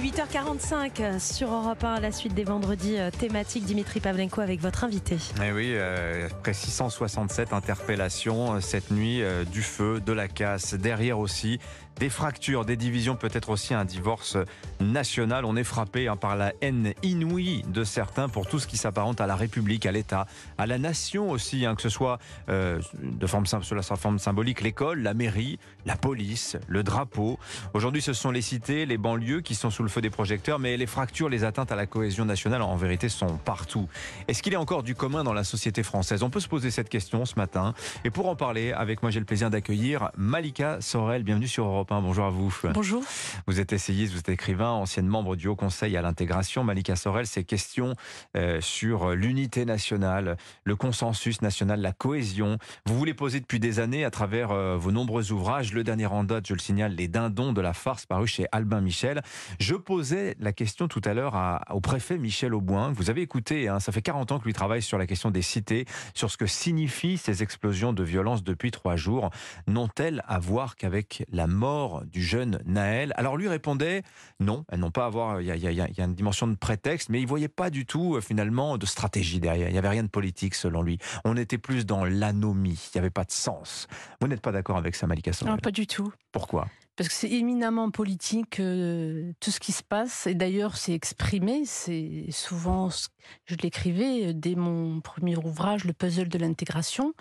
8h45 sur Europe 1 à la suite des vendredis euh, thématiques. Dimitri Pavlenko avec votre invité. Eh oui, euh, près 667 interpellations euh, cette nuit, euh, du feu, de la casse, derrière aussi des fractures, des divisions, peut-être aussi un divorce national. On est frappé hein, par la haine inouïe de certains pour tout ce qui s'apparente à la République, à l'État, à la nation aussi, hein, que ce soit euh, de forme, sous la forme symbolique, l'école, la mairie, la police, le drapeau. Aujourd'hui, ce sont les cités, les banlieues qui sont sous le feu des projecteurs, mais les fractures, les atteintes à la cohésion nationale, en vérité, sont partout. Est-ce qu'il a encore du commun dans la société française? On peut se poser cette question ce matin. Et pour en parler, avec moi, j'ai le plaisir d'accueillir Malika Sorel. Bienvenue sur Europe 1. Bonjour à vous. Bonjour. Vous êtes essayiste, vous êtes écrivain, ancienne membre du Haut Conseil à l'intégration. Malika Sorel, ces questions euh, sur l'unité nationale, le consensus national, la cohésion. Vous vous les posez depuis des années à travers euh, vos nombreux ouvrages. Le dernier en date, je le signale, Les Dindons de la farce, paru chez Albin Michel. Je posais la question tout à l'heure au préfet Michel Auboin, vous avez écouté. hein. ça fait 40 ans que lui travaille sur la question des cités, sur ce que signifient ces explosions de violence depuis trois jours. N'ont-elles à voir qu'avec la mort du jeune Naël Alors lui répondait non, elles n'ont pas à voir. Il y a, il y a- il y a une dimension de prétexte, mais il voyait pas du tout euh, finalement de stratégie derrière. Il y avait rien de politique selon lui. On était plus dans l'anomie. Il n'y avait pas de sens. Vous n'êtes pas d'accord avec ça, Malika Sorel Non, pas du tout. Pourquoi? Parce que c'est éminemment politique euh, tout ce qui se passe. Et d'ailleurs, c'est exprimé. C'est souvent, ce- je l'écrivais euh, dès mon premier ouvrage, Le puzzle de l'intégration.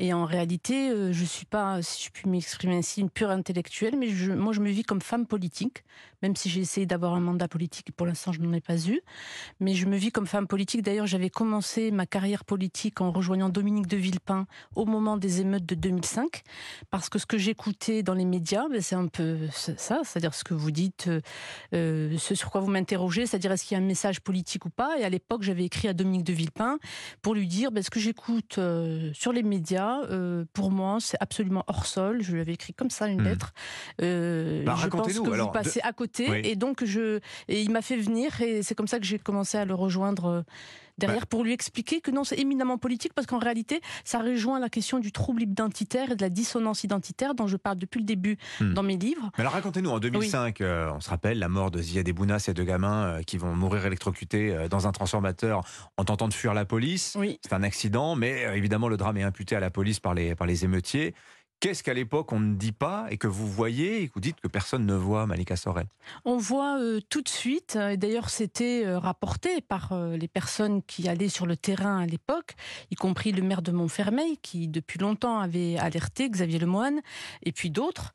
Et en réalité, euh, je suis pas, si je puis m'exprimer ainsi, une pure intellectuelle, mais moi, je me vis comme femme politique, même si j'ai essayé d'avoir un mandat politique. Pour l'instant, je n'en ai pas eu. Mais je me vis comme femme politique. D'ailleurs, j'avais commencé ma carrière politique en rejoignant Dominique de Villepin au moment des émeutes de 2005 parce que ce que j'écoutais dans les médias, ben, c'est un peu ça, c'est-à-dire ce que vous dites, euh, ce sur quoi vous m'interrogez, c'est-à-dire est-ce qu'il y a un message politique ou pas. Et à l'époque, j'avais écrit à Dominique de Villepin pour lui dire ben, ce que j'écoute euh, sur les médias, euh, pour moi, c'est absolument hors sol. Je lui avais écrit comme ça une Hmm. lettre. Euh, Bah, je pense que alors, vous passez à côté, Oui. et donc je, et il m'a fait venir, et c'est comme ça que j'ai commencé à le rejoindre. Derrière, Bah. pour lui expliquer que non, c'est éminemment politique, parce qu'en réalité, ça rejoint la question du trouble identitaire et de la dissonance identitaire dont je parle depuis le début Hmm. dans mes livres. Mais alors racontez-nous, en 2005, euh, on se rappelle la mort de Ziad Ebouna, ces deux gamins euh, qui vont mourir électrocutés euh, dans un transformateur en tentant de fuir la police. Oui. C'est un accident, mais évidemment le drame est imputé à la police par les, par les émeutiers. Qu'est-ce qu'à l'époque on ne dit pas et que vous voyez et que vous dites que personne ne voit, Malika Sorel? On voit euh, tout de suite, euh, et d'ailleurs c'était euh, rapporté par les personnes qui allaient sur le terrain à l'époque, y compris le maire de Montfermeil, qui depuis longtemps avait alerté Xavier Lemoine, et puis d'autres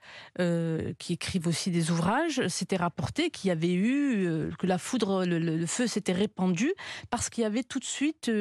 qui écrivent aussi des ouvrages. C'était rapporté qu'il y avait eu, que la foudre, le, le- feu s'était répandu, parce qu'il y avait tout de suite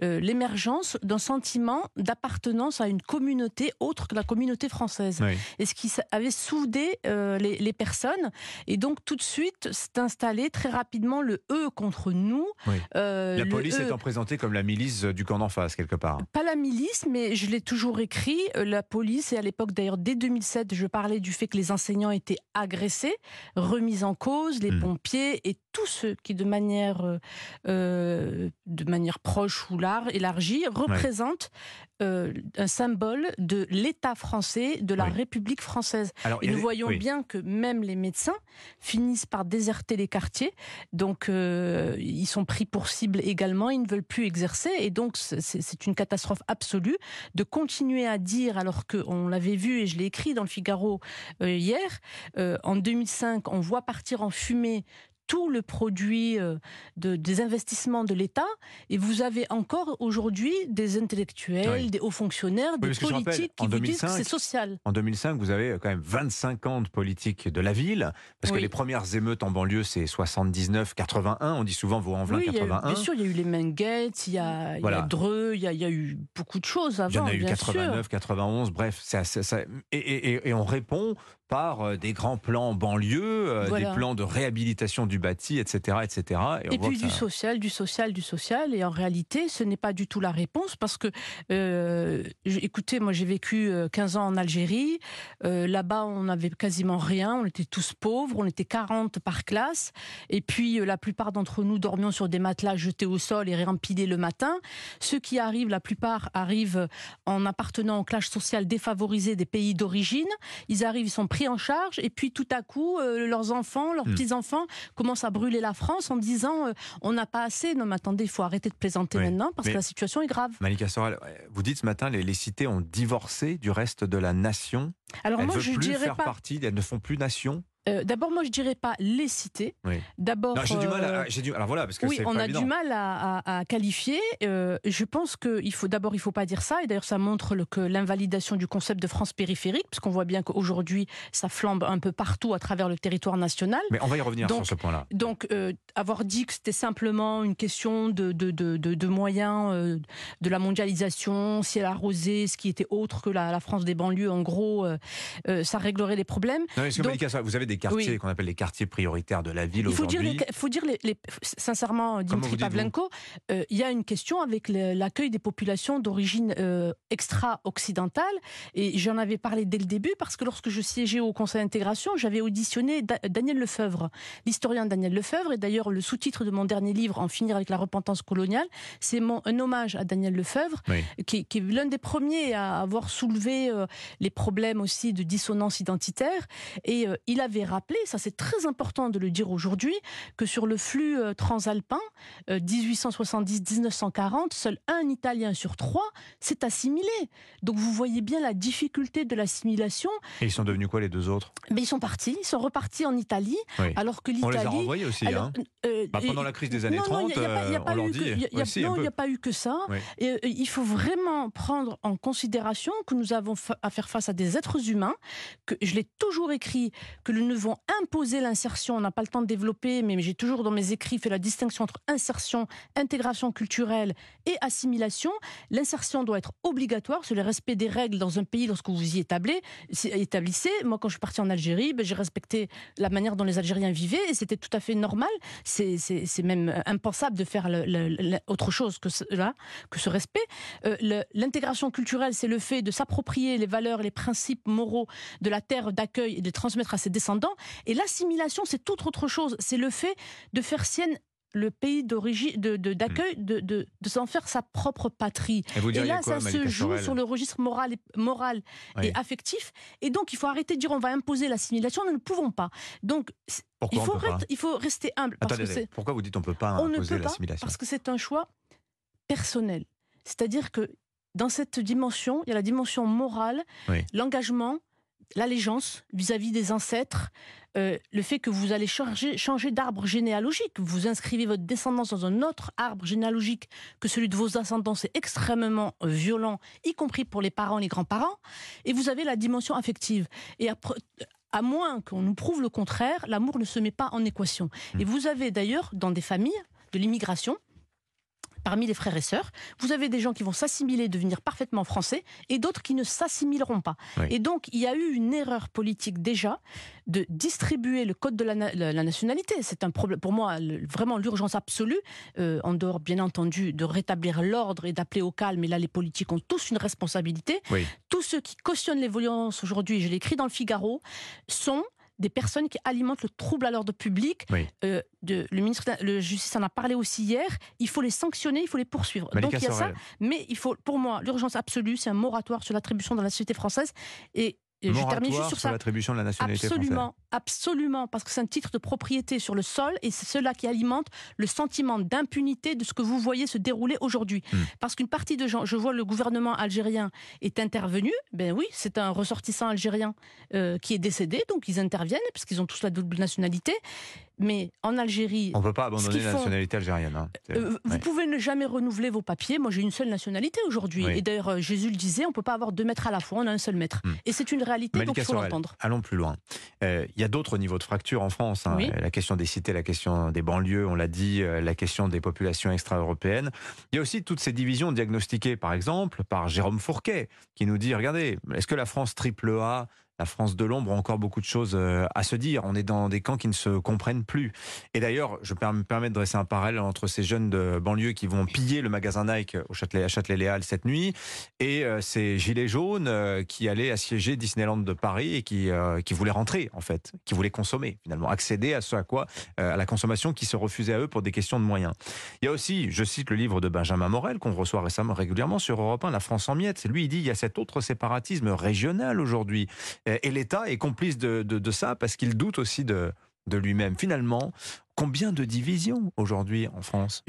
l'émergence d'un sentiment d'appartenance à une communauté autre que la communauté française Oui. et ce qui avait soudé euh, les, les personnes. Et donc tout de suite s'est installé très rapidement le eux contre nous. Oui. Euh, La police eux- étant présentée comme la milice euh, du camp d'en face, quelque part. pas la milice, mais je l'ai toujours écrit. La police, et à l'époque d'ailleurs, dès 2007, je parlais du fait que les enseignants étaient agressés, remis en cause, les Hmm. pompiers et tous ceux qui, de manière, euh, euh, de manière proche ou large, élargie, représentent euh, un symbole de l'État français, de la Oui. République française. Alors, Et nous voyons oui. bien que même les médecins finissent par déserter les quartiers. Donc, euh, ils sont pris pour cible également. Ils ne veulent plus exercer. Et donc, c'est- une catastrophe absolue de continuer à dire, alors qu'on l'avait vu et je l'ai écrit dans le Figaro hier, en 2005, on voit partir en fumée tout le produit euh, de, des investissements de l'État, et vous avez encore aujourd'hui des intellectuels, Oui. des hauts fonctionnaires, des politiques qui vous disent que 2005, c'est social. En 2005, vous avez quand même 25 ans de politique de la ville, parce que les premières émeutes en banlieue, c'est 79-81. On dit souvent Vaux-en-Velin Oui, il y a eu- 81. bien sûr, il y a eu les Menguettes, il y a, il y a Voilà. Dreux, il y a, il y a eu beaucoup de choses avant. Il y en a eu bien 89, sûr. 91, bref, c'est assez- ça- et, et- et- et on répond par euh, des grands plans banlieue, euh, Voilà. des plans de réhabilitation du bâti, etc., etc. Et, puis du ça- social, du social, du social. Et en réalité, ce n'est pas du tout la réponse parce que, euh, écoutez, moi j'ai vécu euh, 15 ans en Algérie. Euh, Là-bas, on n'avait quasiment rien. On était tous pauvres. On était 40 par classe. Et puis, la plupart d'entre nous dormions sur des matelas jetés au sol et réempilés le matin. Ceux qui arrivent, la plupart arrivent en appartenant aux classes sociales défavorisées des pays d'origine. Ils arrivent, ils sont pris en charge et puis tout à coup, euh, leurs enfants, leurs Hmm. petits-enfants commencent à brûler la France en disant euh, on n'a pas assez. Non, mais attendez, il faut arrêter de plaisanter Oui, maintenant parce mais- que la situation est grave. Malika Sorel, vous dites ce matin, les, les cités ont divorcé du reste de la nation. Alors elles moi, veulent je plus dirais faire pas. partie, elles ne font plus nation. Euh, D'abord, moi, je dirais pas les cités. Oui. D'abord. J'ai du mal. euh, À, j'ai du, alors voilà, parce que Oui, on pas a évident. du mal à, à- à qualifier. Euh, je pense qu'il faut d'abord, il faut pas dire ça. Et d'ailleurs, ça montre le- que l'invalidation du concept de France périphérique, puisqu'on voit bien qu'aujourd'hui, ça flambe un peu partout à travers le territoire national. Mais on va y revenir Donc, sur ce point-là. Donc, euh, avoir dit que c'était simplement une question de, de, de, de- de moyens, euh, de la mondialisation, ciel arrosé, ce qui était autre que la, la France des banlieues, en gros, euh, euh, ça réglerait les problèmes. Non, que donc- vous avez des quartiers Oui. qu'on appelle les quartiers prioritaires de la ville Il faut dire, aujourd'hui. les, faut dire les, les- sincèrement, Dimitri Pavlenko, euh, il y a une question avec l'accueil des populations d'origine euh, extra-occidentale. Et j'en avais parlé dès le début parce que lorsque je siégeais au Conseil d'intégration, j'avais auditionné Da- Daniel Lefebvre, l'historien Daniel Lefebvre. Et d'ailleurs, le sous-titre de mon dernier livre, En finir avec la repentance coloniale, c'est un hommage à Daniel Lefebvre, Oui. qui, qui est l'un des premiers à avoir soulevé euh, les problèmes aussi de dissonance identitaire. Et il avait rappelé, ça c'est très important de le dire aujourd'hui, que sur le flux euh, transalpin, euh, 1870-1940, seul un Italien sur trois s'est assimilé. Donc vous voyez bien la difficulté de l'assimilation. Et ils sont devenus quoi les deux autres? Mais ils sont partis, ils sont repartis en Italie, Oui. alors que On les a l'Italie... renvoyés aussi. alors, hein. euh, Bah, pendant la crise des années non, 30, non, il euh, n'y a pas eu que ça. Oui. Et, euh, il faut vraiment prendre en considération que nous avons à faire face à des êtres humains, que je l'ai toujours écrit, que nous devons imposer l'insertion. On n'a pas le temps de développer, mais j'ai toujours dans mes écrits fait la distinction entre insertion, intégration culturelle et assimilation. L'insertion doit être obligatoire, c'est le respect des règles dans un pays lorsque vous y établissez. Moi, quand je suis partie en Algérie, ben, j'ai respecté la manière dont les Algériens vivaient et c'était tout à fait normal. C'est- même impensable de faire autre chose que cela, que ce respect. Euh, L'intégration culturelle, c'est le fait de s'approprier les valeurs les principes moraux de la terre d'accueil et de transmettre à ses descendants. Et l'assimilation, c'est toute autre chose. C'est le fait de faire sienne le pays d'origine, de- d'accueil, de, de, de s'en faire sa propre patrie. Et là, quoi, ça Malika se joue Sorel sur le registre moral et, moral Oui. et affectif. Et donc, il faut arrêter de dire on va imposer l'assimilation. Nous ne pouvons pas. Donc, Pourquoi il, faut pas rester- il faut rester humble. Parce que pourquoi vous dites on peut pas on ne imposer peut pas l'assimilation parce que c'est un choix personnel. C'est-à-dire que dans cette dimension, il y a la dimension morale, Oui. l'engagement, l'allégeance vis-à-vis des ancêtres, euh, le fait que vous allez changer, changer d'arbre généalogique, vous inscrivez votre descendance dans un autre arbre généalogique que celui de vos ascendants, c'est extrêmement euh, violent, y compris pour les parents, les grands-parents, et vous avez la dimension affective. Et après, à moins qu'on nous prouve le contraire, l'amour ne se met pas en équation. Hmm. Et vous avez d'ailleurs dans des familles de l'immigration, parmi les frères et sœurs, vous avez des gens qui vont s'assimiler, devenir parfaitement français, et d'autres qui ne s'assimileront pas. Oui. Et donc, il y a eu une erreur politique déjà de distribuer le code de la, na- la- la nationalité. C'est un problème, pour moi, le- vraiment l'urgence absolue, euh, en dehors, bien entendu, de rétablir l'ordre et d'appeler au calme. Et là, les politiques ont tous une responsabilité. Oui. Tous ceux qui cautionnent les violences aujourd'hui, je l'ai écrit dans le Figaro, sont des personnes qui alimentent le trouble à l'ordre public. Oui. Euh, de, le ministre de la Justice en a parlé aussi hier. Il faut les sanctionner, il faut les poursuivre. Malika Donc il y a ça. Mais il faut, pour moi, l'urgence absolue, c'est un moratoire sur l'attribution dans la société française. Et, et je termine juste sur sur ça. l'attribution de la nationalité française. Absolument, absolument, parce que c'est un titre de propriété sur le sol et c'est cela qui alimente le sentiment d'impunité de ce que vous voyez se dérouler aujourd'hui. Hmm. Parce qu'une partie de gens, je vois le gouvernement algérien est intervenu, ben oui, c'est un ressortissant algérien euh, qui est décédé, donc ils interviennent parce qu'ils ont tous la double nationalité. Mais en Algérie, On ne peut pas abandonner la font- nationalité algérienne. hein. Euh, vous ouais. pouvez ne jamais renouveler vos papiers. Moi, j'ai une seule nationalité aujourd'hui. Oui. Et d'ailleurs, euh, Jésus le disait, on peut pas avoir deux maîtres à la fois, on a un seul maître. Hmm. Et c'est une réalité, donc Malika il faut l'entendre. allons plus loin. Euh, Il y a d'autres niveaux de fracture en France. hein. Oui. La question des cités, la question des banlieues, on l'a dit, la question des populations extra-européennes. Il y a aussi toutes ces divisions diagnostiquées, par exemple, par Jérôme Fourquet, qui nous dit, regardez, est-ce que la France triple A la France de l'ombre a encore beaucoup de choses euh, à se dire. On est dans des camps qui ne se comprennent plus. Et d'ailleurs, je me permets de dresser un parallèle entre ces jeunes de banlieue qui vont piller le magasin Nike au Châtelet, à Châtelet-Léal cette nuit et euh, ces gilets jaunes euh, qui allaient assiéger Disneyland de Paris et qui, euh, qui voulaient rentrer, en fait, qui voulaient consommer, finalement, accéder à ce à quoi, euh, à la consommation qui se refusait à eux pour des questions de moyens. Il y a aussi, je cite le livre de Benjamin Morel, qu'on reçoit récemment régulièrement sur Europe 1, La France en miettes. Lui, il dit il y a cet autre séparatisme régional aujourd'hui. Et l'État est complice de, de, ça parce qu'il doute aussi de, de lui-même. Finalement, combien de divisions aujourd'hui en France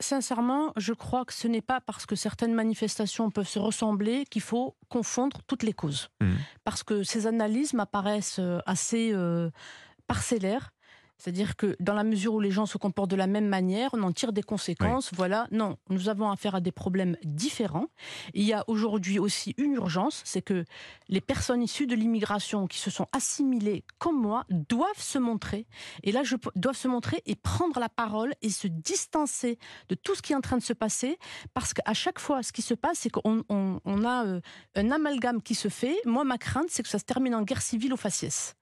Sincèrement, je crois que ce n'est pas parce que certaines manifestations peuvent se ressembler qu'il faut confondre toutes les causes. Mmh. Parce que ces analyses m'apparaissent euh, assez euh, parcellaires c'est-à-dire que dans la mesure où les gens se comportent de la même manière, on en tire des conséquences. Voilà, non, nous avons affaire à des problèmes différents. Il y a aujourd'hui aussi une urgence, c'est que les personnes issues de l'immigration qui se sont assimilées comme moi doivent se montrer. Et là, je doivent se montrer et prendre la parole et se distancer de tout ce qui est en train de se passer, parce qu'à chaque fois, ce qui se passe, c'est qu'on a euh, un amalgame qui se fait. Moi, ma crainte, c'est que ça se termine en guerre civile au faciès.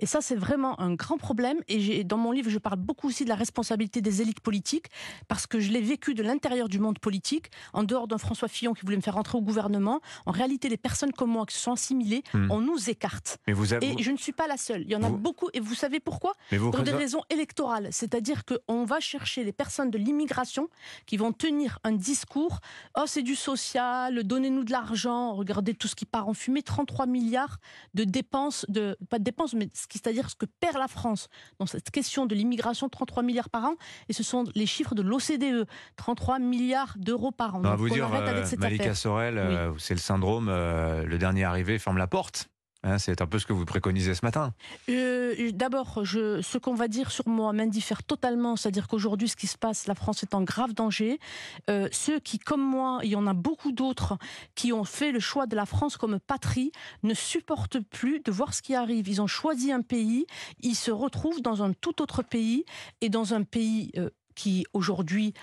Et ça, c'est vraiment un grand problème. Et dans mon livre, je parle beaucoup aussi de la responsabilité des élites politiques, parce que je l'ai vécu de l'intérieur du monde politique, en dehors d'un François Fillon qui voulait me faire rentrer au gouvernement. En réalité, les personnes comme moi qui se sont assimilées, hmm. on nous écarte. Mais vous avez... Et je ne suis pas la seule. Il y en a beaucoup. Et vous savez pourquoi Pour des raisons électorales. C'est-à-dire qu'on va chercher les personnes de l'immigration qui vont tenir un discours. Oh, c'est du social, donnez-nous de l'argent, regardez tout ce qui part en fumée. 33 milliards de dépenses, de, pas de dépenses, mais c'est-à-dire ce que perd la France dans cette question de l'immigration, 33 milliards par an, et ce sont les chiffres de l'OCDE, 33 milliards d'euros par an. On va vous dire, euh, Malika Sorel, euh, c'est le syndrome, euh, le dernier arrivé ferme la porte. Hein, c'est un peu ce que vous préconisez ce matin. Euh, d'abord, ce qu'on va dire sur moi m'indiffère totalement. C'est-à-dire qu'aujourd'hui, ce qui se passe, la France est en grave danger. Euh, ceux qui, comme moi, il y en a beaucoup d'autres, qui ont fait le choix de la France comme patrie, ne supportent plus de voir ce qui arrive. Ils ont choisi un pays, ils se retrouvent dans un tout autre pays et dans un pays euh, qui, aujourd'hui,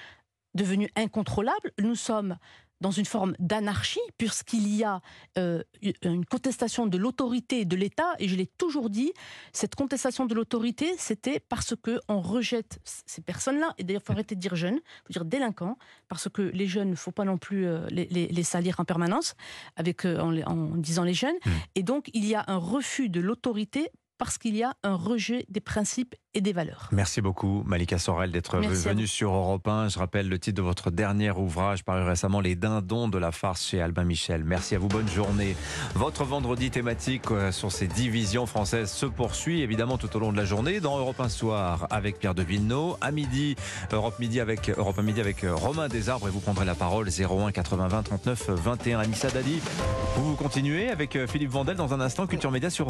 devenu incontrôlable. Nous sommes dans une forme d'anarchie, puisqu'il y a euh, une contestation de l'autorité de l'État, et je l'ai toujours dit, cette contestation de l'autorité, c'était parce que on rejette ces personnes-là, et d'ailleurs, il faut arrêter de dire jeunes, il faut dire délinquants, parce que les jeunes, il ne faut pas non plus euh, les, salir en permanence, avec, euh, en, en, disant les jeunes, mmh. et donc il y a un refus de l'autorité parce qu'il y a un rejet des principes et des valeurs. Merci beaucoup Malika Sorel d'être venue sur Europe 1. Je rappelle le titre de votre dernier ouvrage paru récemment Les dindons de la farce chez Albin Michel. Merci à vous, bonne journée. Votre vendredi thématique euh, sur ces divisions françaises se poursuit évidemment tout au long de la journée dans Europe 1 soir avec Pierre de Villeneuve, à midi Europe midi avec Europe 1 midi avec euh, Romain Desarbres et vous prendrez la parole 01 80 20 39 21 Anissa Dadi. Vous, vous continuez avec euh, Philippe Vandel dans un instant Culture Média sur